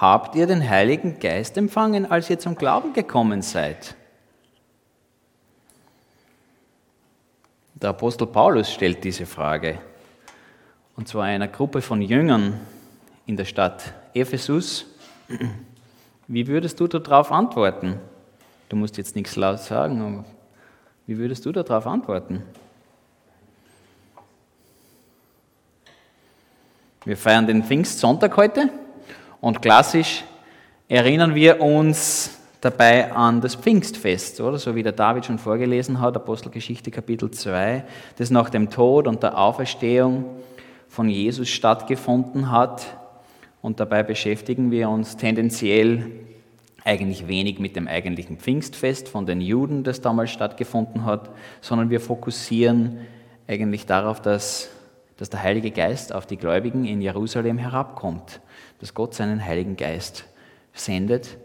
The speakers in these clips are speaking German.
habt ihr den Heiligen Geist empfangen, als ihr zum Glauben gekommen seid? Der Apostel Paulus stellt diese Frage. Und zwar einer Gruppe von Jüngern in der Stadt Ephesus. Wie würdest du darauf antworten? Du musst jetzt nichts laut sagen, aber wie würdest du darauf antworten? Wir feiern den Pfingstsonntag heute und klassisch erinnern wir uns dabei an das Pfingstfest, oder? So wie der David schon vorgelesen hat, Apostelgeschichte Kapitel 2, das nach dem Tod und der Auferstehung von Jesus stattgefunden hat. Und dabei beschäftigen wir uns tendenziell eigentlich wenig mit dem eigentlichen Pfingstfest von den Juden, das damals stattgefunden hat, sondern wir fokussieren eigentlich darauf, dass, dass der Heilige Geist auf die Gläubigen in Jerusalem herabkommt, dass Gott seinen Heiligen Geist sendet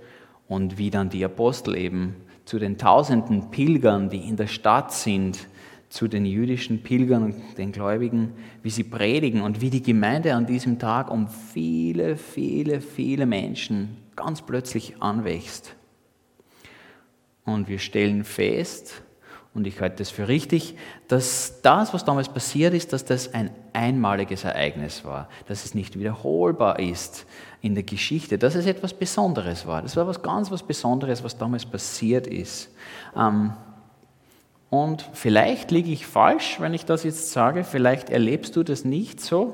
und wie dann die Apostel eben zu den tausenden Pilgern, die in der Stadt sind, zu den jüdischen Pilgern und den Gläubigen, wie sie predigen und wie die Gemeinde an diesem Tag um viele, viele, viele Menschen ganz plötzlich anwächst. Und wir stellen fest, und ich halte es für richtig, dass das, was damals passiert ist, dass das ein einmaliges Ereignis war, dass es nicht wiederholbar ist in der Geschichte, dass es etwas Besonderes war. Das war was ganz was Besonderes, was damals passiert ist. Ähm, und vielleicht liege ich falsch, wenn ich das jetzt sage, vielleicht erlebst du das nicht so,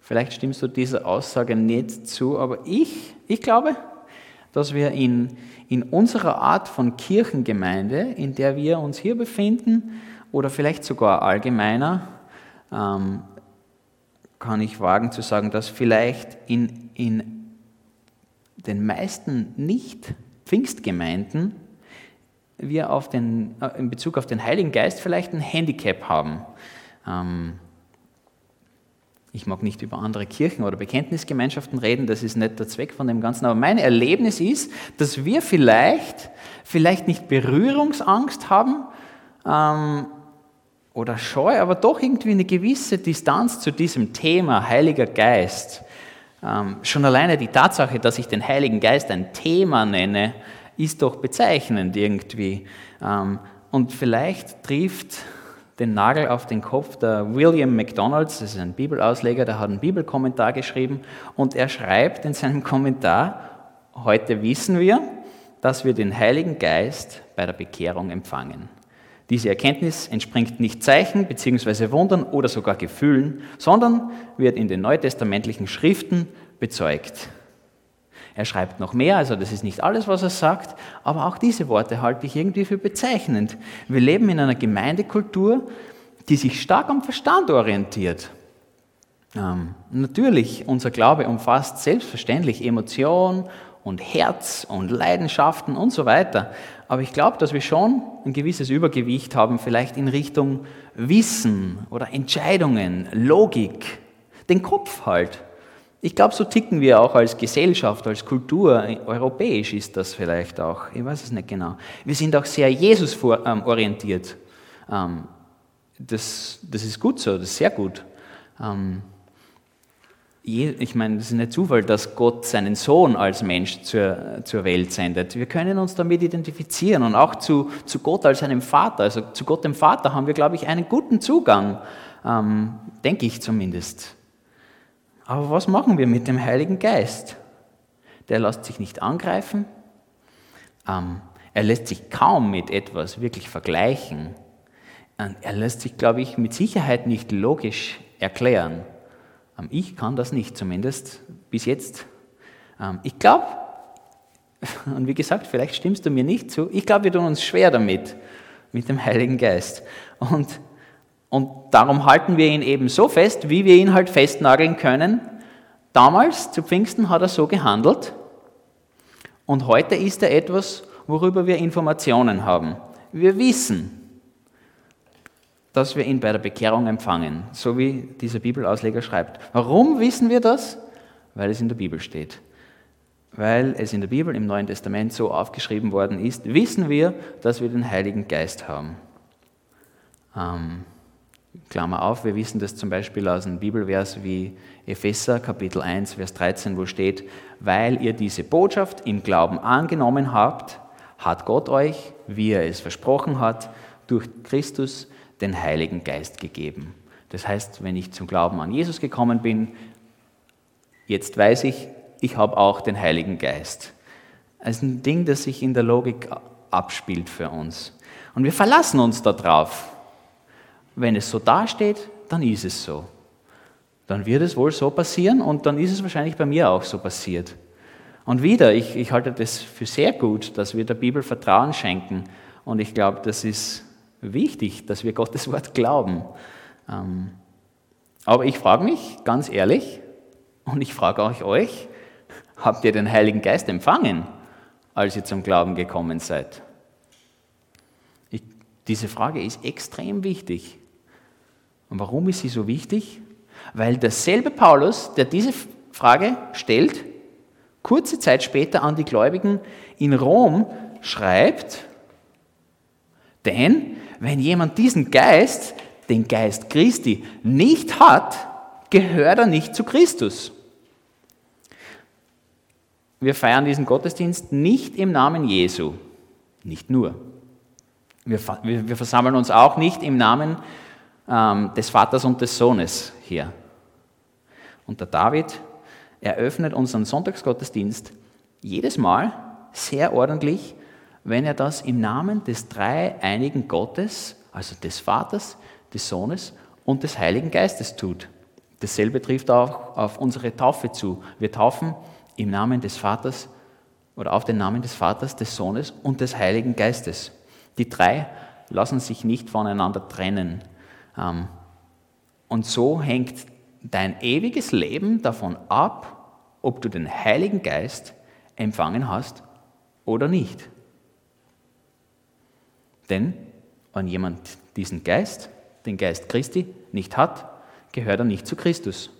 vielleicht stimmst du dieser Aussage nicht zu, aber ich, ich glaube, dass wir in, in unserer Art von Kirchengemeinde, in der wir uns hier befinden, oder vielleicht sogar allgemeiner, ähm, kann ich wagen zu sagen, dass vielleicht in, in den meisten Nicht-Pfingstgemeinden wir auf den, äh, in Bezug auf den Heiligen Geist vielleicht ein Handicap haben. Ähm, ich mag nicht über andere Kirchen oder Bekenntnisgemeinschaften reden, das ist nicht der Zweck von dem Ganzen, aber mein Erlebnis ist, dass wir vielleicht, vielleicht nicht Berührungsangst haben ähm, oder Scheu, aber doch irgendwie eine gewisse Distanz zu diesem Thema Heiliger Geist. Ähm, schon alleine die Tatsache, dass ich den Heiligen Geist ein Thema nenne, ist doch bezeichnend irgendwie. Ähm, und vielleicht trifft den Nagel auf den Kopf der William McDonalds, das ist ein Bibelausleger, der hat einen Bibelkommentar geschrieben und er schreibt in seinem Kommentar, heute wissen wir, dass wir den Heiligen Geist bei der Bekehrung empfangen. Diese Erkenntnis entspringt nicht Zeichen bzw. Wundern oder sogar Gefühlen, sondern wird in den neutestamentlichen Schriften bezeugt. Er schreibt noch mehr, also das ist nicht alles, was er sagt, aber auch diese Worte halte ich irgendwie für bezeichnend. Wir leben in einer Gemeindekultur, die sich stark am Verstand orientiert. Ähm, natürlich, unser Glaube umfasst selbstverständlich Emotion und Herz und Leidenschaften und so weiter. Aber ich glaube, dass wir schon ein gewisses Übergewicht haben, vielleicht in Richtung Wissen oder Entscheidungen, Logik, den Kopf halt. Ich glaube, so ticken wir auch als Gesellschaft, als Kultur. Europäisch ist das vielleicht auch. Ich weiß es nicht genau. Wir sind auch sehr Jesus-orientiert. Ähm, das, das ist gut so, das ist sehr gut. Ähm, ich meine, es ist nicht Zufall, dass Gott seinen Sohn als Mensch zur, zur Welt sendet. Wir können uns damit identifizieren und auch zu, zu Gott als einem Vater. Also zu Gott dem Vater haben wir, glaube ich, einen guten Zugang, ähm, denke ich zumindest. Aber was machen wir mit dem Heiligen Geist? Der lässt sich nicht angreifen. Ähm, er lässt sich kaum mit etwas wirklich vergleichen. Er lässt sich, glaube ich, mit Sicherheit nicht logisch erklären. Ähm, ich kann das nicht, zumindest bis jetzt. Ähm, ich glaube, und wie gesagt, vielleicht stimmst du mir nicht zu, ich glaube, wir tun uns schwer damit, mit dem Heiligen Geist. Und und darum halten wir ihn eben so fest, wie wir ihn halt festnageln können. Damals, zu Pfingsten, hat er so gehandelt. Und heute ist er etwas, worüber wir Informationen haben. Wir wissen, dass wir ihn bei der Bekehrung empfangen, so wie dieser Bibelausleger schreibt. Warum wissen wir das? Weil es in der Bibel steht. Weil es in der Bibel im Neuen Testament so aufgeschrieben worden ist, wissen wir, dass wir den Heiligen Geist haben. Ähm Klammer auf, wir wissen das zum Beispiel aus einem Bibelvers wie Epheser Kapitel 1, Vers 13, wo steht, weil ihr diese Botschaft im Glauben angenommen habt, hat Gott euch, wie er es versprochen hat, durch Christus den Heiligen Geist gegeben. Das heißt, wenn ich zum Glauben an Jesus gekommen bin, jetzt weiß ich, ich habe auch den Heiligen Geist. Das ist ein Ding, das sich in der Logik abspielt für uns. Und wir verlassen uns darauf. Wenn es so dasteht, dann ist es so. Dann wird es wohl so passieren und dann ist es wahrscheinlich bei mir auch so passiert. Und wieder, ich, ich halte das für sehr gut, dass wir der Bibel Vertrauen schenken. Und ich glaube, das ist wichtig, dass wir Gottes Wort glauben. Ähm, aber ich frage mich ganz ehrlich, und ich frage auch euch, habt ihr den Heiligen Geist empfangen, als ihr zum Glauben gekommen seid? Ich, diese Frage ist extrem wichtig. Und warum ist sie so wichtig? Weil derselbe Paulus, der diese Frage stellt, kurze Zeit später an die Gläubigen in Rom schreibt, denn wenn jemand diesen Geist, den Geist Christi, nicht hat, gehört er nicht zu Christus. Wir feiern diesen Gottesdienst nicht im Namen Jesu, nicht nur. Wir, wir, versammeln uns auch nicht im Namen ähm, des Vaters und des Sohnes hier. Und der David eröffnet unseren Sonntagsgottesdienst jedes Mal sehr ordentlich, wenn er das im Namen des dreieinigen Gottes, also des Vaters, des Sohnes und des Heiligen Geistes tut. Dasselbe trifft auch auf unsere Taufe zu. Wir taufen im Namen des Vaters oder auf den Namen des Vaters, des Sohnes und des Heiligen Geistes. Die drei lassen sich nicht voneinander trennen. Ähm, und so hängt dein ewiges Leben davon ab, ob du den Heiligen Geist empfangen hast oder nicht. Denn wenn jemand diesen Geist, den Geist Christi, nicht hat, gehört er nicht zu Christus.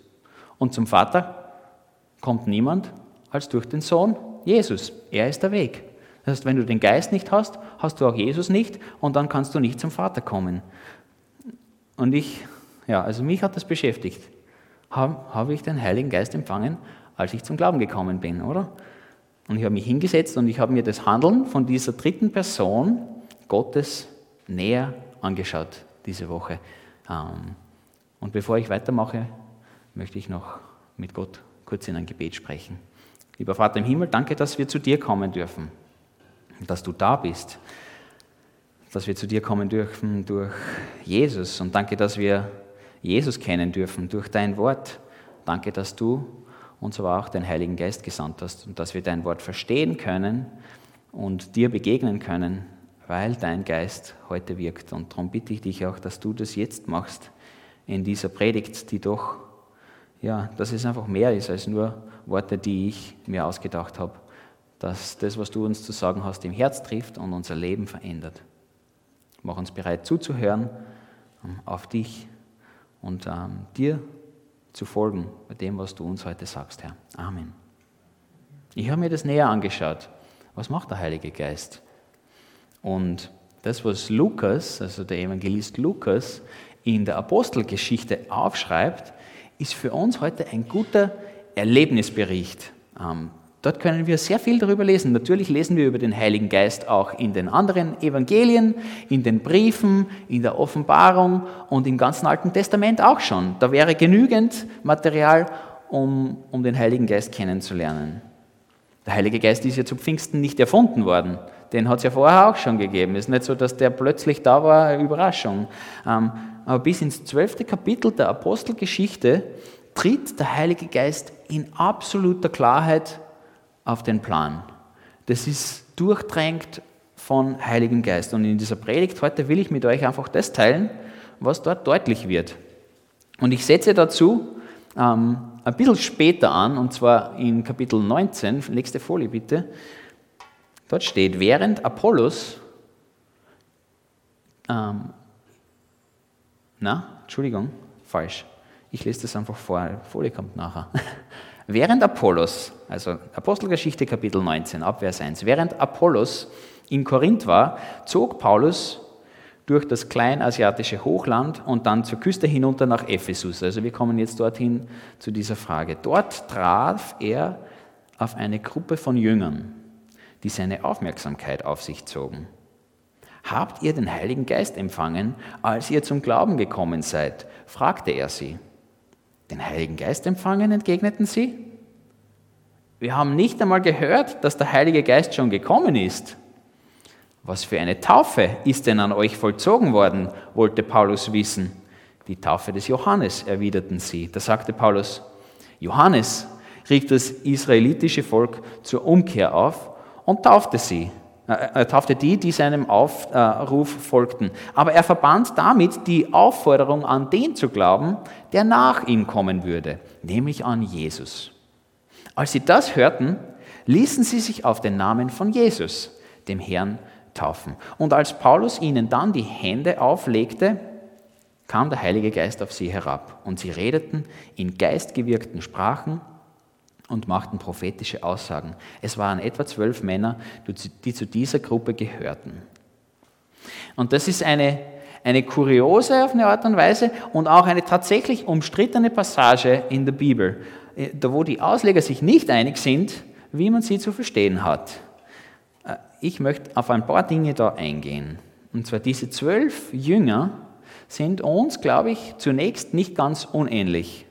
Und zum Vater kommt niemand als durch den Sohn Jesus. Er ist der Weg. Das heißt, wenn du den Geist nicht hast, hast du auch Jesus nicht und dann kannst du nicht zum Vater kommen. Und ich, ja, also mich hat das beschäftigt. Habe, habe ich den Heiligen Geist empfangen, als ich zum Glauben gekommen bin, oder? Und ich habe mich hingesetzt und ich habe mir das Handeln von dieser dritten Person Gottes näher angeschaut diese Woche. Ähm, und bevor ich weitermache, möchte ich noch mit Gott kurz in ein Gebet sprechen. Lieber Vater im Himmel, danke, dass wir zu dir kommen dürfen, dass du da bist, dass wir zu dir kommen dürfen durch Jesus und danke, dass wir Jesus kennen dürfen durch dein Wort. Danke, dass du uns aber auch den Heiligen Geist gesandt hast und dass wir dein Wort verstehen können und dir begegnen können, weil dein Geist heute wirkt. Und darum bitte ich dich auch, dass du das jetzt machst in dieser Predigt, die doch, ja, dass es einfach mehr ist als nur Worte, die ich mir ausgedacht habe, dass das, was du uns zu sagen hast, im Herz trifft und unser Leben verändert. Mach uns bereit zuzuhören ähm, auf dich und ähm, dir zu folgen bei dem, was du uns heute sagst, Herr. Amen. Ich habe mir das näher angeschaut. Was macht der Heilige Geist? Und das, was Lukas, also der Evangelist Lukas, in der Apostelgeschichte aufschreibt, ist für uns heute ein guter Erlebnisbericht. Ähm, dort können wir sehr viel darüber lesen. Natürlich lesen wir über den Heiligen Geist auch in den anderen Evangelien, in den Briefen, in der Offenbarung und im ganzen Alten Testament auch schon. Da wäre genügend Material, um, um den Heiligen Geist kennenzulernen. Der Heilige Geist ist ja zu Pfingsten nicht erfunden worden. Den hat es ja vorher auch schon gegeben. Es ist nicht so, dass der plötzlich da war, eine Überraschung. Ähm, aber bis ins zwölfte Kapitel der Apostelgeschichte tritt der Heilige Geist in absoluter Klarheit auf den Plan. Das ist durchdrängt von Heiligen Geist. Und in dieser Predigt heute will ich mit euch einfach das teilen, was dort deutlich wird. Und ich setze dazu ähm, ein bisschen später an, und zwar in Kapitel 19, nächste Folie bitte. Dort steht, während Apollos, ähm, na, Entschuldigung, falsch. Ich lese das einfach vor, Folie kommt nachher. Während Apollos, also Apostelgeschichte Kapitel 19, Abvers 1, während Apollos in Korinth war, zog Paulus durch das kleinasiatische Hochland und dann zur Küste hinunter nach Ephesus. Also wir kommen jetzt dorthin zu dieser Frage. Dort traf er auf eine Gruppe von Jüngern, die seine Aufmerksamkeit auf sich zogen. Habt ihr den Heiligen Geist empfangen, als ihr zum Glauben gekommen seid? fragte er sie. Den Heiligen Geist empfangen, entgegneten sie. Wir haben nicht einmal gehört, dass der Heilige Geist schon gekommen ist. Was für eine Taufe ist denn an euch vollzogen worden, wollte Paulus wissen. Die Taufe des Johannes, erwiderten sie. Da sagte Paulus, Johannes rief das israelitische Volk zur Umkehr auf und taufte sie. Er taufte die, die seinem Aufruf folgten. Aber er verband damit die Aufforderung an den zu glauben, der nach ihm kommen würde, nämlich an Jesus. Als sie das hörten, ließen sie sich auf den Namen von Jesus, dem Herrn, taufen. Und als Paulus ihnen dann die Hände auflegte, kam der Heilige Geist auf sie herab und sie redeten in geistgewirkten Sprachen und machten prophetische Aussagen. Es waren etwa zwölf Männer, die zu dieser Gruppe gehörten. Und das ist eine, eine kuriose auf eine Art und Weise und auch eine tatsächlich umstrittene Passage in der Bibel, äh, wo die Ausleger sich nicht einig sind, wie man sie zu verstehen hat. Äh, ich möchte auf ein paar Dinge da eingehen. Und zwar diese zwölf Jünger sind uns, glaube ich, zunächst nicht ganz unähnlich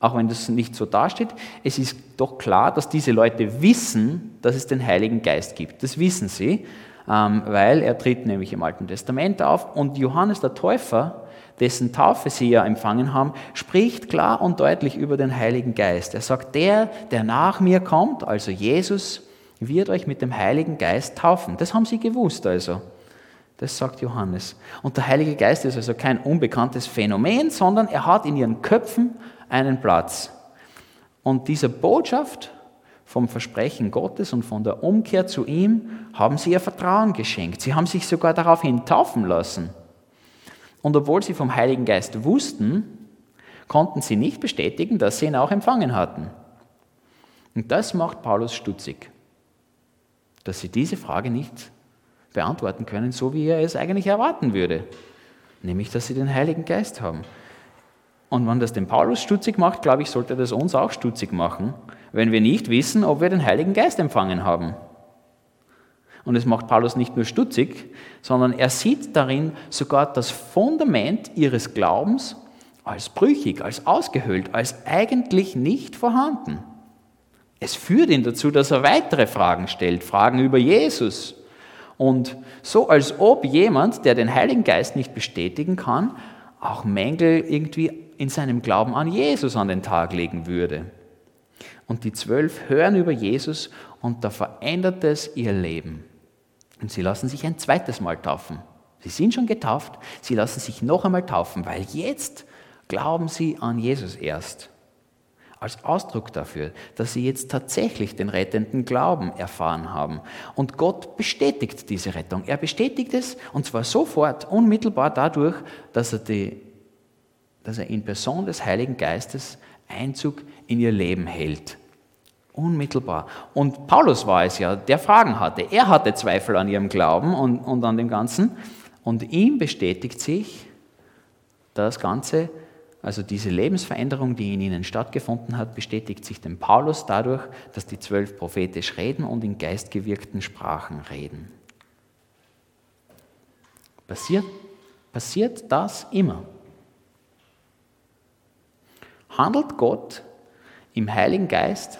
auch wenn das nicht so dasteht, es ist doch klar, dass diese Leute wissen, dass es den Heiligen Geist gibt. Das wissen sie, ähm, weil er tritt nämlich im Alten Testament auf und Johannes der Täufer, dessen Taufe sie ja empfangen haben, spricht klar und deutlich über den Heiligen Geist. Er sagt, der, der nach mir kommt, also Jesus, wird euch mit dem Heiligen Geist taufen. Das haben sie gewusst also. Das sagt Johannes. Und der Heilige Geist ist also kein unbekanntes Phänomen, sondern er hat in ihren Köpfen einen Platz. Und dieser Botschaft vom Versprechen Gottes und von der Umkehr zu ihm haben sie ihr Vertrauen geschenkt. Sie haben sich sogar daraufhin taufen lassen. Und obwohl sie vom Heiligen Geist wussten, konnten sie nicht bestätigen, dass sie ihn auch empfangen hatten. Und das macht Paulus stutzig, dass sie diese Frage nicht beantworten können, so wie er es eigentlich erwarten würde, nämlich dass sie den Heiligen Geist haben. Und wenn das den Paulus stutzig macht, glaube ich, sollte das uns auch stutzig machen, wenn wir nicht wissen, ob wir den Heiligen Geist empfangen haben. Und es macht Paulus nicht nur stutzig, sondern er sieht darin sogar das Fundament ihres Glaubens als brüchig, als ausgehöhlt, als eigentlich nicht vorhanden. Es führt ihn dazu, dass er weitere Fragen stellt, Fragen über Jesus. Und so als ob jemand, der den Heiligen Geist nicht bestätigen kann, auch Mängel irgendwie in seinem Glauben an Jesus an den Tag legen würde. Und die zwölf hören über Jesus und da verändert es ihr Leben. Und sie lassen sich ein zweites Mal taufen. Sie sind schon getauft, sie lassen sich noch einmal taufen, weil jetzt glauben sie an Jesus erst. Als Ausdruck dafür, dass sie jetzt tatsächlich den rettenden Glauben erfahren haben. Und Gott bestätigt diese Rettung. Er bestätigt es und zwar sofort, unmittelbar dadurch, dass er die dass er in Person des Heiligen Geistes Einzug in ihr Leben hält. Unmittelbar. Und Paulus war es ja, der Fragen hatte. Er hatte Zweifel an ihrem Glauben und, und an dem Ganzen. Und ihm bestätigt sich das Ganze, also diese Lebensveränderung, die in ihnen stattgefunden hat, bestätigt sich dem Paulus dadurch, dass die zwölf prophetisch reden und in geistgewirkten Sprachen reden. Passiert, passiert das immer? Handelt Gott im Heiligen Geist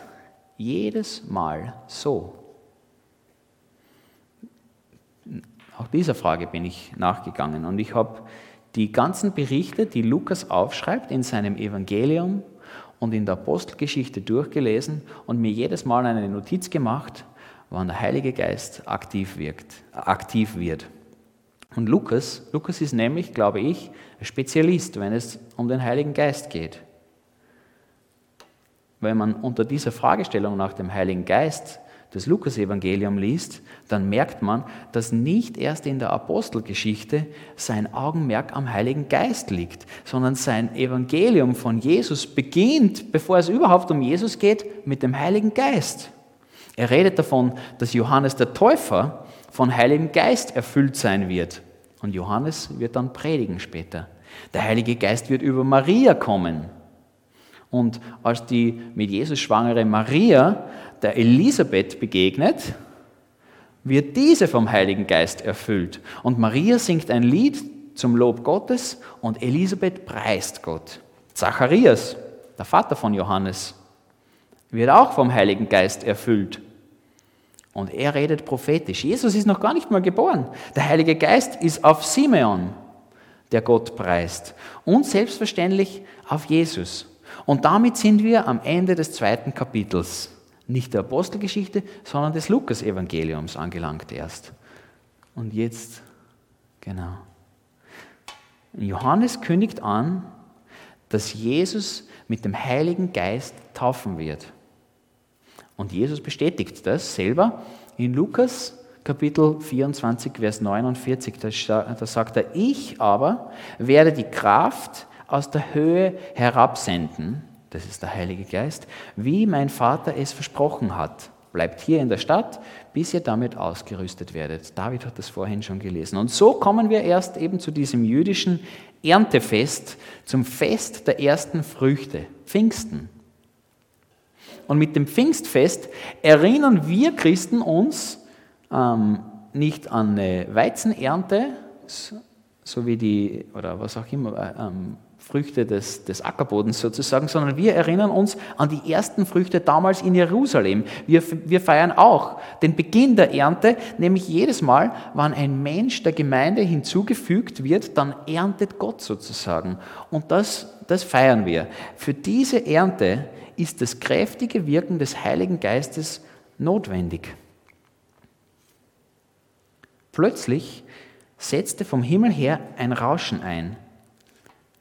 jedes Mal so? Auch dieser Frage bin ich nachgegangen und ich habe die ganzen Berichte, die Lukas aufschreibt in seinem Evangelium und in der Apostelgeschichte durchgelesen und mir jedes Mal eine Notiz gemacht, wann der Heilige Geist aktiv, wirkt, aktiv wird. Und Lukas, Lukas ist nämlich, glaube ich, Spezialist, wenn es um den Heiligen Geist geht wenn man unter dieser Fragestellung nach dem Heiligen Geist das Lukasevangelium liest, dann merkt man, dass nicht erst in der Apostelgeschichte sein Augenmerk am Heiligen Geist liegt, sondern sein Evangelium von Jesus beginnt, bevor es überhaupt um Jesus geht, mit dem Heiligen Geist. Er redet davon, dass Johannes der Täufer von Heiligem Geist erfüllt sein wird. Und Johannes wird dann predigen später. Der Heilige Geist wird über Maria kommen. Und als die mit Jesus schwangere Maria der Elisabeth begegnet, wird diese vom Heiligen Geist erfüllt. Und Maria singt ein Lied zum Lob Gottes und Elisabeth preist Gott. Zacharias, der Vater von Johannes, wird auch vom Heiligen Geist erfüllt. Und er redet prophetisch. Jesus ist noch gar nicht mal geboren. Der Heilige Geist ist auf Simeon, der Gott preist. Und selbstverständlich auf Jesus. Und damit sind wir am Ende des zweiten Kapitels. Nicht der Apostelgeschichte, sondern des Lukas-Evangeliums angelangt erst. Und jetzt, genau. Johannes kündigt an, dass Jesus mit dem Heiligen Geist taufen wird. Und Jesus bestätigt das selber in Lukas Kapitel 24, Vers 49. Da sagt er, ich aber werde die Kraft aus der Höhe herabsenden, das ist der Heilige Geist, wie mein Vater es versprochen hat. Bleibt hier in der Stadt, bis ihr damit ausgerüstet werdet. David hat das vorhin schon gelesen. Und so kommen wir erst eben zu diesem jüdischen Erntefest, zum Fest der ersten Früchte, Pfingsten. Und mit dem Pfingstfest erinnern wir Christen uns ähm, nicht an eine Weizenernte, so wie die, oder was auch immer, äh, ähm, Früchte des, des Ackerbodens sozusagen, sondern wir erinnern uns an die ersten Früchte damals in Jerusalem. Wir, wir feiern auch den Beginn der Ernte, nämlich jedes Mal, wann ein Mensch der Gemeinde hinzugefügt wird, dann erntet Gott sozusagen. Und das, das feiern wir. Für diese Ernte ist das kräftige Wirken des Heiligen Geistes notwendig. Plötzlich setzte vom Himmel her ein Rauschen ein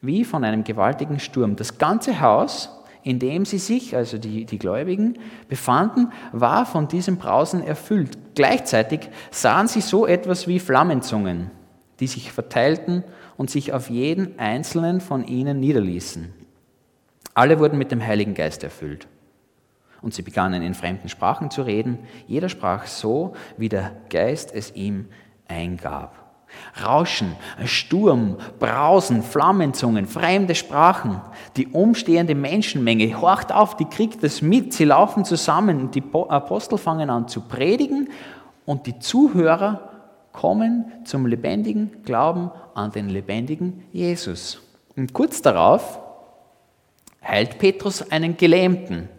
wie von einem gewaltigen Sturm. Das ganze Haus, in dem sie sich, also die, die Gläubigen, befanden, war von diesem Brausen erfüllt. Gleichzeitig sahen sie so etwas wie Flammenzungen, die sich verteilten und sich auf jeden einzelnen von ihnen niederließen. Alle wurden mit dem Heiligen Geist erfüllt. Und sie begannen in fremden Sprachen zu reden. Jeder sprach so, wie der Geist es ihm eingab. Rauschen, Sturm, Brausen, Flammenzungen, fremde Sprachen. Die umstehende Menschenmenge horcht auf, die kriegt es mit, sie laufen zusammen, die Apostel fangen an zu predigen und die Zuhörer kommen zum lebendigen Glauben an den lebendigen Jesus. Und kurz darauf heilt Petrus einen Gelähmten.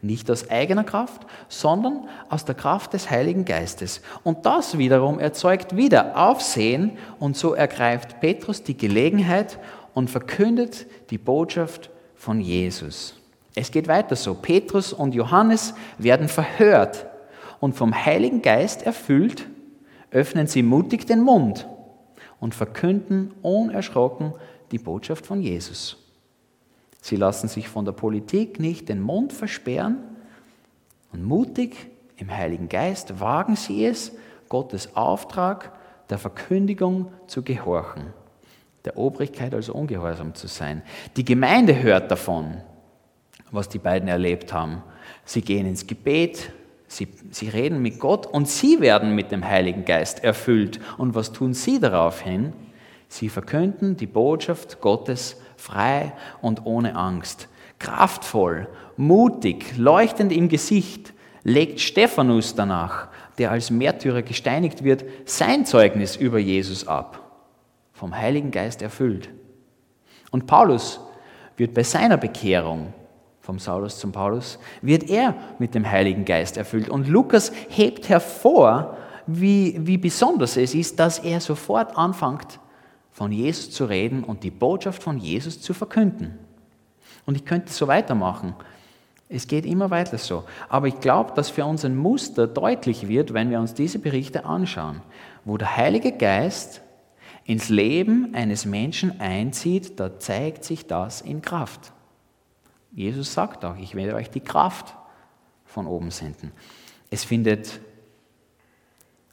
Nicht aus eigener Kraft, sondern aus der Kraft des Heiligen Geistes. Und das wiederum erzeugt wieder Aufsehen und so ergreift Petrus die Gelegenheit und verkündet die Botschaft von Jesus. Es geht weiter so. Petrus und Johannes werden verhört und vom Heiligen Geist erfüllt, öffnen sie mutig den Mund und verkünden unerschrocken die Botschaft von Jesus. Sie lassen sich von der Politik nicht den Mund versperren und mutig im Heiligen Geist wagen sie es, Gottes Auftrag der Verkündigung zu gehorchen, der Obrigkeit also ungehorsam zu sein. Die Gemeinde hört davon, was die beiden erlebt haben. Sie gehen ins Gebet, sie, sie reden mit Gott und sie werden mit dem Heiligen Geist erfüllt. Und was tun sie daraufhin? Sie verkünden die Botschaft Gottes frei und ohne Angst. Kraftvoll, mutig, leuchtend im Gesicht legt Stephanus danach, der als Märtyrer gesteinigt wird, sein Zeugnis über Jesus ab, vom Heiligen Geist erfüllt. Und Paulus wird bei seiner Bekehrung vom Saulus zum Paulus, wird er mit dem Heiligen Geist erfüllt. Und Lukas hebt hervor, wie, wie besonders es ist, dass er sofort anfängt, von Jesus zu reden und die Botschaft von Jesus zu verkünden. Und ich könnte so weitermachen. Es geht immer weiter so. Aber ich glaube, dass für uns ein Muster deutlich wird, wenn wir uns diese Berichte anschauen, wo der Heilige Geist ins Leben eines Menschen einzieht, da zeigt sich das in Kraft. Jesus sagt auch, ich werde euch die Kraft von oben senden. Es findet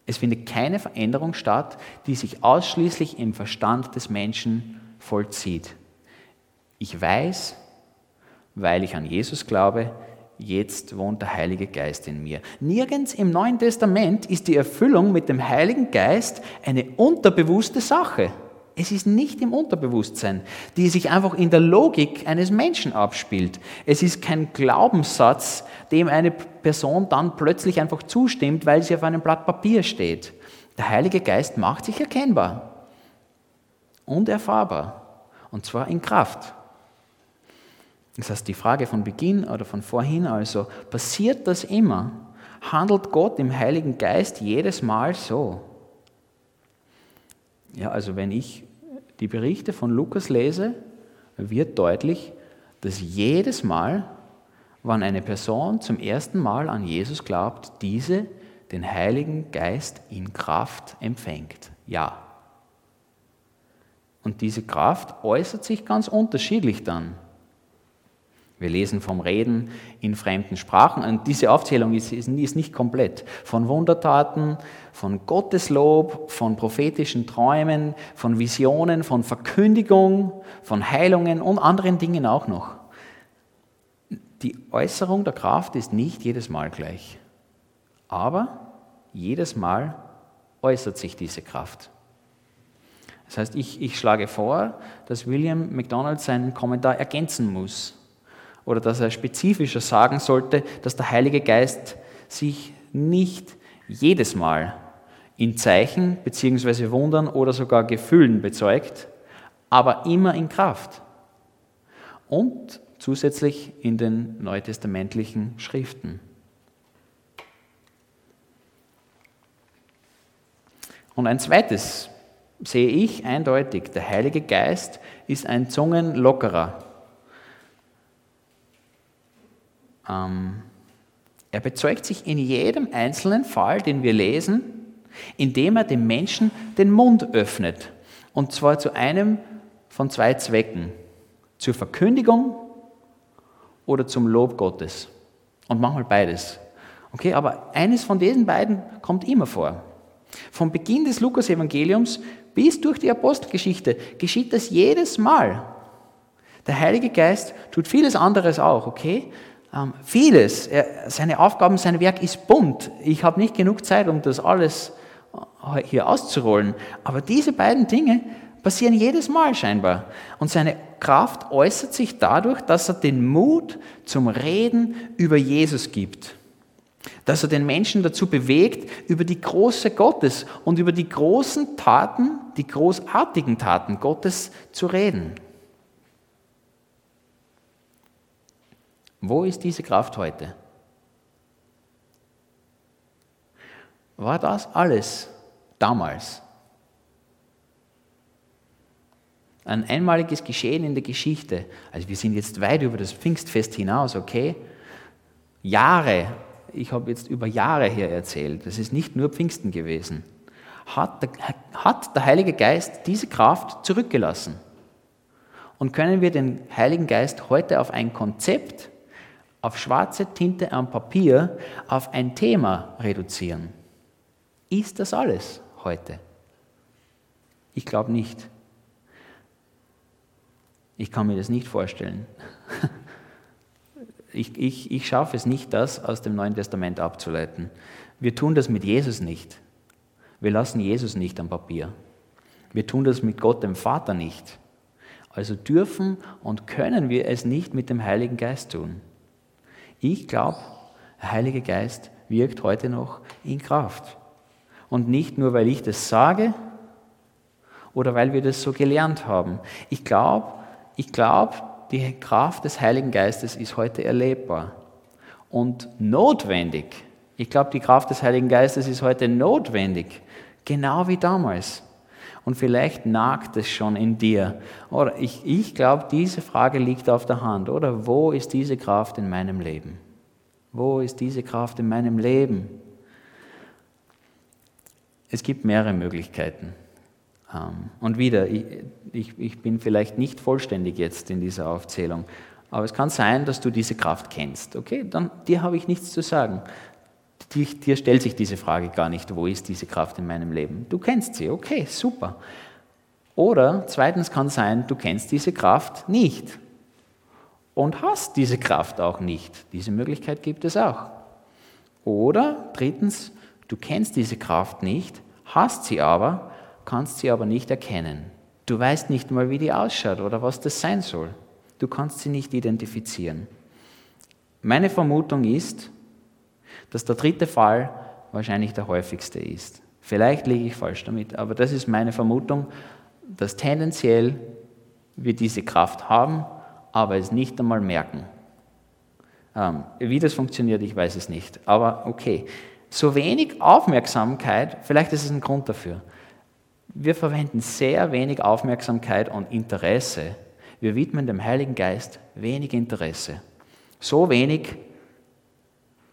es findet keine Veränderung statt, die sich ausschließlich im Verstand des Menschen vollzieht. Ich weiß, weil ich an Jesus glaube, jetzt wohnt der Heilige Geist in mir. Nirgends im Neuen Testament ist die Erfüllung mit dem Heiligen Geist eine unterbewusste Sache. Es ist nicht im Unterbewusstsein, die sich einfach in der Logik eines Menschen abspielt. Es ist kein Glaubenssatz, dem eine Person dann plötzlich einfach zustimmt, weil sie auf einem Blatt Papier steht. Der Heilige Geist macht sich erkennbar und erfahrbar, und zwar in Kraft. Das heißt, die Frage von Beginn oder von vorhin also, passiert das immer? Handelt Gott im Heiligen Geist jedes Mal so? Ja, also wenn ich die Berichte von Lukas lese, wird deutlich, dass jedes Mal, wann eine Person zum ersten Mal an Jesus glaubt, diese den Heiligen Geist in Kraft empfängt. Ja. Und diese Kraft äußert sich ganz unterschiedlich dann. Wir lesen vom Reden in fremden Sprachen und diese Aufzählung ist, ist, nicht komplett. Von Wundertaten, von Gotteslob, von prophetischen Träumen, von Visionen, von Verkündigung, von Heilungen und anderen Dingen auch noch. Die Äußerung der Kraft ist nicht jedes Mal gleich, aber jedes Mal äußert sich diese Kraft. Das heißt, ich, ich schlage vor, dass William McDonald seinen Kommentar ergänzen muss oder dass er spezifischer sagen sollte, dass der Heilige Geist sich nicht jedes Mal in Zeichen bzw. Wundern oder sogar Gefühlen bezeugt, aber immer in Kraft. Und zusätzlich in den neutestamentlichen Schriften. Und ein zweites sehe ich eindeutig, der Heilige Geist ist ein Zungenlockerer. Ähm, er bezeugt sich in jedem einzelnen Fall, den wir lesen, indem er dem Menschen den Mund öffnet. Und zwar zu einem von zwei Zwecken. Zur Verkündigung oder zum Lob Gottes. Und manchmal beides. Okay, aber eines von diesen beiden kommt immer vor. Vom Beginn des Lukas-Evangeliums bis durch die Apostelgeschichte geschieht das jedes Mal. Der Heilige Geist tut vieles anderes auch, okay? Ähm, vieles. Seine Aufgaben, sein Werk ist bunt. Ich habe nicht genug Zeit, um das alles äh, hier auszurollen. Aber diese beiden Dinge passieren jedes Mal scheinbar. Und seine Kraft äußert sich dadurch, dass er den Mut zum Reden über Jesus gibt. Dass er den Menschen dazu bewegt, über die große Gottes und über die großen Taten, die großartigen Taten Gottes zu reden. Wo ist diese Kraft heute? War das alles damals? Ein einmaliges Geschehen in der Geschichte. Also wir sind jetzt weit über das Pfingstfest hinaus, okay? Jahre, ich habe jetzt über Jahre her erzählt, das ist nicht nur Pfingsten gewesen. Hat der, hat der Heilige Geist diese Kraft zurückgelassen? Und können wir den Heiligen Geist heute auf ein Konzept auf schwarze Tinte am Papier auf ein Thema reduzieren. Ist das alles heute? Ich glaube nicht. Ich kann mir das nicht vorstellen. Ich, ich, ich schaffe es nicht, das aus dem Neuen Testament abzuleiten. Wir tun das mit Jesus nicht. Wir lassen Jesus nicht am Papier. Wir tun das mit Gott, dem Vater, nicht. Also dürfen und können wir es nicht mit dem Heiligen Geist tun. Ich glaube, der Heilige Geist wirkt heute noch in Kraft. Und nicht nur, weil ich das sage oder weil wir das so gelernt haben. Ich glaube, ich glaube, die Kraft des Heiligen Geistes ist heute erlebbar und notwendig. Ich glaube, die Kraft des Heiligen Geistes ist heute notwendig, genau wie damals. Und vielleicht nagt es schon in dir. Oder ich, ich glaube, diese Frage liegt auf der Hand. Oder wo ist diese Kraft in meinem Leben? Wo ist diese Kraft in meinem Leben? Es gibt mehrere Möglichkeiten. Ähm, und wieder, ich, ich, ich bin vielleicht nicht vollständig jetzt in dieser Aufzählung, aber es kann sein, dass du diese Kraft kennst. Okay, dann dir habe ich nichts zu sagen. Dir, dir stellt sich diese Frage gar nicht, wo ist diese Kraft in meinem Leben? Du kennst sie, okay, super. Oder zweitens kann sein, du kennst diese Kraft nicht. und hast diese Kraft auch nicht. Diese Möglichkeit gibt es auch. Oder drittens, du kennst diese Kraft nicht, hast sie aber, kannst sie aber nicht erkennen. Du weißt nicht mal, wie die ausschaut oder was das sein soll. Du kannst sie nicht identifizieren. Meine Vermutung ist, dass der dritte Fall wahrscheinlich der häufigste ist. Vielleicht liege ich falsch damit, aber das ist meine Vermutung, dass tendenziell wir diese Kraft haben, aber es nicht einmal merken. Ähm, wie das funktioniert, ich weiß es nicht. Aber okay, so wenig Aufmerksamkeit, vielleicht ist es ein Grund dafür. Wir verwenden sehr wenig Aufmerksamkeit und Interesse. Wir widmen dem Heiligen Geist wenig Interesse. So wenig,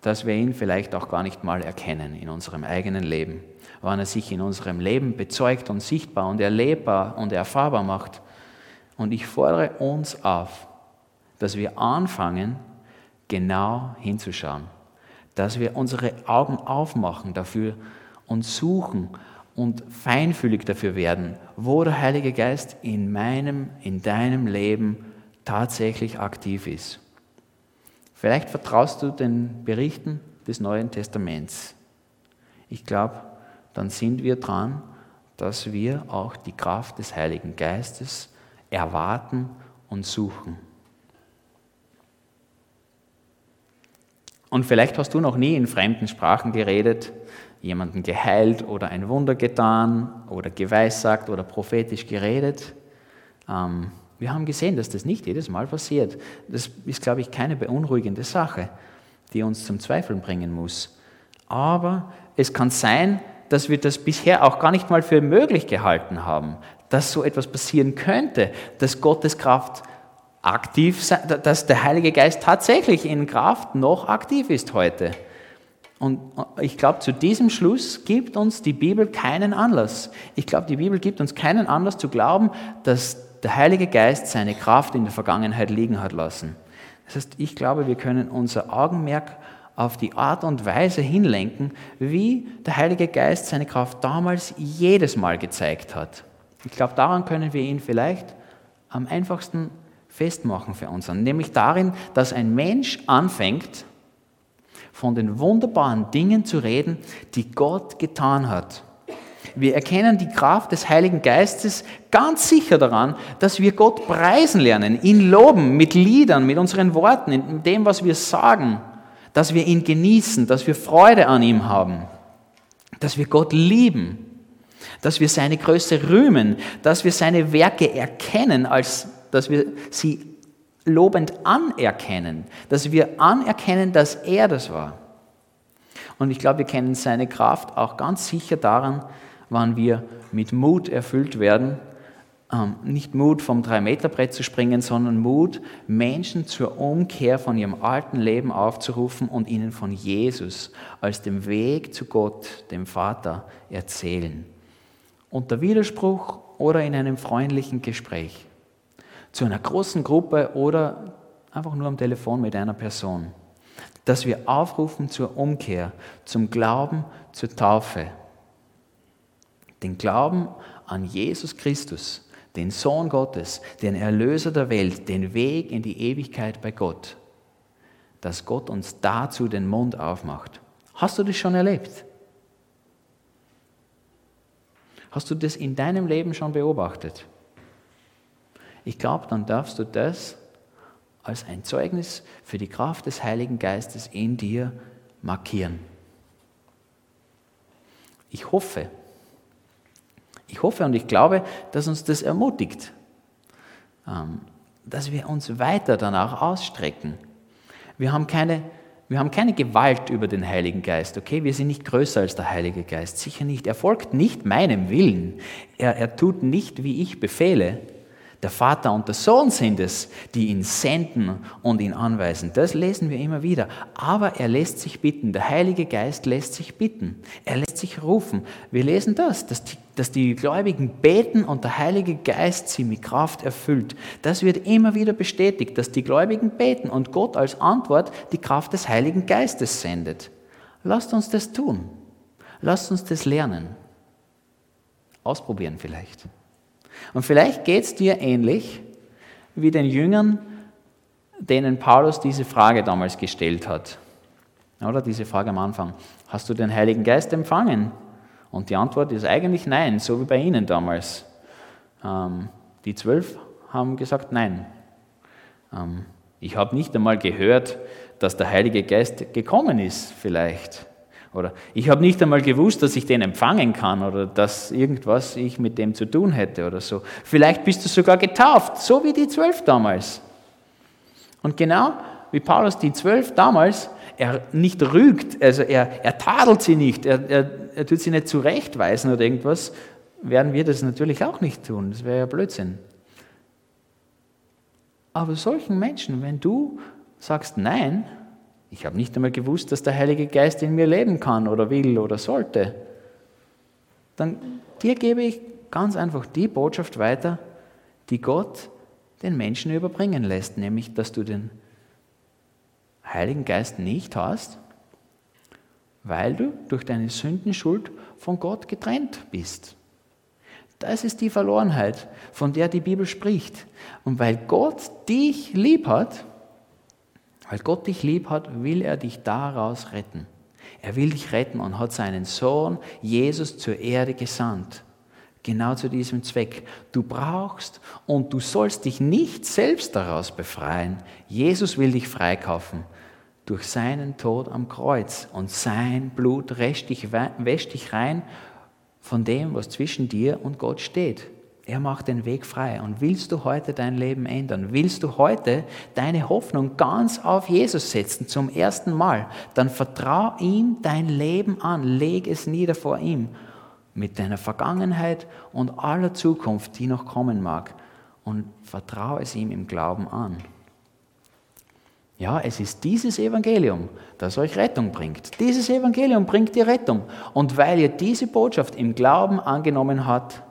dass wir ihn vielleicht auch gar nicht mal erkennen in unserem eigenen Leben. Wann er sich in unserem Leben bezeugt und sichtbar und erlebbar und erfahrbar macht. Und ich fordere uns auf, dass wir anfangen, genau hinzuschauen. Dass wir unsere Augen aufmachen dafür und suchen und feinfühlig dafür werden, wo der Heilige Geist in meinem, in deinem Leben tatsächlich aktiv ist. Vielleicht vertraust du den Berichten des Neuen Testaments. Ich glaube, dann sind wir dran, dass wir auch die Kraft des Heiligen Geistes erwarten und suchen. Und vielleicht hast du noch nie in fremden Sprachen geredet, jemanden geheilt oder ein Wunder getan oder geweissagt oder prophetisch geredet. Ähm, wir haben gesehen, dass das nicht jedes Mal passiert. Das ist, glaube ich, keine beunruhigende Sache, die uns zum Zweifeln bringen muss. Aber es kann sein, dass wir das bisher auch gar nicht mal für möglich gehalten haben, dass so etwas passieren könnte, dass Gottes Kraft aktiv dass der Heilige Geist tatsächlich in Kraft noch aktiv ist heute. Und ich glaube, zu diesem Schluss gibt uns die Bibel keinen Anlass. Ich glaube, die Bibel gibt uns keinen Anlass zu glauben, dass der Heilige Geist seine Kraft in der Vergangenheit liegen hat lassen. Das heißt, ich glaube, wir können unser Augenmerk auf die Art und Weise hinlenken, wie der Heilige Geist seine Kraft damals jedes Mal gezeigt hat. Ich glaube, daran können wir ihn vielleicht am einfachsten festmachen für uns, nämlich darin, dass ein Mensch anfängt, von den wunderbaren Dingen zu reden, die Gott getan hat. Wir erkennen die Kraft des Heiligen Geistes ganz sicher daran, dass wir Gott preisen lernen, ihn loben mit Liedern, mit unseren Worten, in dem, was wir sagen, dass wir ihn genießen, dass wir Freude an ihm haben, dass wir Gott lieben, dass wir seine Größe rühmen, dass wir seine Werke erkennen, als dass wir sie lobend anerkennen, dass wir anerkennen, dass er das war. Und ich glaube, wir kennen seine Kraft auch ganz sicher daran, wann wir mit Mut erfüllt werden, ähm, nicht Mut vom Drei-Meter-Brett zu springen, sondern Mut, Menschen zur Umkehr von ihrem alten Leben aufzurufen und ihnen von Jesus als dem Weg zu Gott, dem Vater, erzählen. Unter Widerspruch oder in einem freundlichen Gespräch. Zu einer großen Gruppe oder einfach nur am Telefon mit einer Person. Dass wir aufrufen zur Umkehr, zum Glauben, zur Taufe den Glauben an Jesus Christus, den Sohn Gottes, den Erlöser der Welt, den Weg in die Ewigkeit bei Gott, dass Gott uns dazu den Mund aufmacht. Hast du das schon erlebt? Hast du das in deinem Leben schon beobachtet? Ich glaube, dann darfst du das als ein Zeugnis für die Kraft des Heiligen Geistes in dir markieren. Ich hoffe, ich hoffe und ich glaube, dass uns das ermutigt, ähm, dass wir uns weiter danach ausstrecken. Wir haben keine, wir haben keine Gewalt über den Heiligen Geist, okay? Wir sind nicht größer als der Heilige Geist, sicher nicht. Er folgt nicht meinem Willen. Er, er tut nicht, wie ich befehle, der Vater und der Sohn sind es, die ihn senden und ihn anweisen. Das lesen wir immer wieder. Aber er lässt sich bitten. Der Heilige Geist lässt sich bitten. Er lässt sich rufen. Wir lesen das, dass die, dass die Gläubigen beten und der Heilige Geist sie mit Kraft erfüllt. Das wird immer wieder bestätigt, dass die Gläubigen beten und Gott als Antwort die Kraft des Heiligen Geistes sendet. Lasst uns das tun. Lasst uns das lernen. Ausprobieren vielleicht. Und vielleicht geht es dir ähnlich wie den Jüngern, denen Paulus diese Frage damals gestellt hat. Oder diese Frage am Anfang. Hast du den Heiligen Geist empfangen? Und die Antwort ist eigentlich nein, so wie bei Ihnen damals. Ähm, die zwölf haben gesagt nein. Ähm, ich habe nicht einmal gehört, dass der Heilige Geist gekommen ist, vielleicht. Oder ich habe nicht einmal gewusst, dass ich den empfangen kann oder dass irgendwas ich mit dem zu tun hätte oder so. Vielleicht bist du sogar getauft, so wie die zwölf damals. Und genau wie Paulus die zwölf damals, er nicht rügt, also er, er tadelt sie nicht, er, er, er tut sie nicht zurechtweisen oder irgendwas, werden wir das natürlich auch nicht tun. Das wäre ja Blödsinn. Aber solchen Menschen, wenn du sagst Nein, ich habe nicht einmal gewusst, dass der Heilige Geist in mir leben kann oder will oder sollte, dann dir gebe ich ganz einfach die Botschaft weiter, die Gott den Menschen überbringen lässt, nämlich dass du den Heiligen Geist nicht hast, weil du durch deine Sündenschuld von Gott getrennt bist. Das ist die Verlorenheit, von der die Bibel spricht. Und weil Gott dich lieb hat, weil Gott dich lieb hat, will er dich daraus retten. Er will dich retten und hat seinen Sohn Jesus zur Erde gesandt. Genau zu diesem Zweck. Du brauchst und du sollst dich nicht selbst daraus befreien. Jesus will dich freikaufen durch seinen Tod am Kreuz. Und sein Blut wäscht dich, rein von dem, was zwischen dir und Gott steht. Er macht den Weg frei. Und willst du heute dein Leben ändern? Willst du heute deine Hoffnung ganz auf Jesus setzen, zum ersten Mal? Dann vertrau ihm dein Leben an. Leg es nieder vor ihm. Mit deiner Vergangenheit und aller Zukunft, die noch kommen mag. Und vertrau es ihm im Glauben an. Ja, es ist dieses Evangelium, das euch Rettung bringt. Dieses Evangelium bringt dir Rettung. Und weil ihr diese Botschaft im Glauben angenommen habt,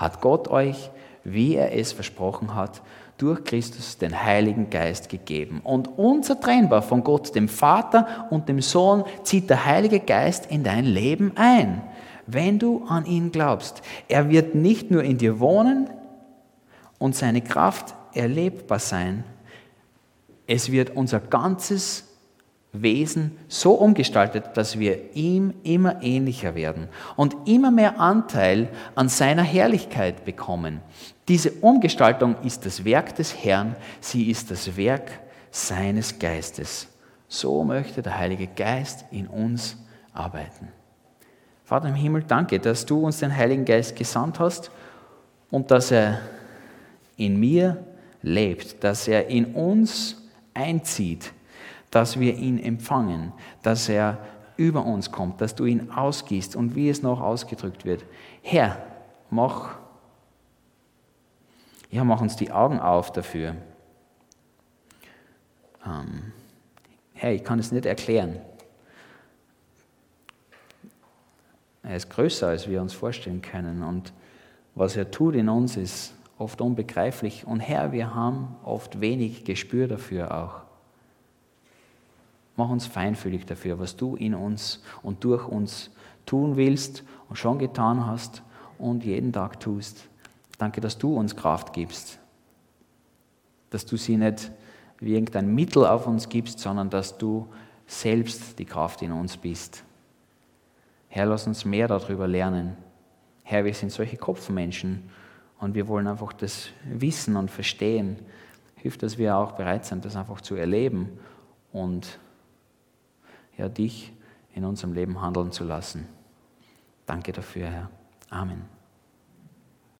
hat Gott euch, wie er es versprochen hat, durch Christus den Heiligen Geist gegeben. Und unzertrennbar von Gott, dem Vater und dem Sohn, zieht der Heilige Geist in dein Leben ein, wenn du an ihn glaubst. Er wird nicht nur in dir wohnen und seine Kraft erlebbar sein, es wird unser ganzes Wesen so umgestaltet, dass wir ihm immer ähnlicher werden und immer mehr Anteil an seiner Herrlichkeit bekommen. Diese Umgestaltung ist das Werk des Herrn, sie ist das Werk seines Geistes. So möchte der Heilige Geist in uns arbeiten. Vater im Himmel, danke, dass du uns den Heiligen Geist gesandt hast und dass er in mir lebt, dass er in uns einzieht, dass wir ihn empfangen, dass er über uns kommt, dass du ihn ausgießt und wie es noch ausgedrückt wird. Herr, mach, ja, mach uns die Augen auf dafür. Ähm, Herr, ich kann es nicht erklären. Er ist größer, als wir uns vorstellen können. Und was er tut in uns, ist oft unbegreiflich. Und Herr, wir haben oft wenig Gespür dafür auch. Mach uns feinfühlig dafür, was du in uns und durch uns tun willst und schon getan hast und jeden Tag tust. Danke, dass du uns Kraft gibst. Dass du sie nicht wie irgendein Mittel auf uns gibst, sondern dass du selbst die Kraft in uns bist. Herr, lass uns mehr darüber lernen. Herr, wir sind solche Kopfmenschen und wir wollen einfach das wissen und verstehen. Hilft, dass wir auch bereit sind, das einfach zu erleben und ja, dich in unserem Leben handeln zu lassen. Danke dafür, Herr. Amen.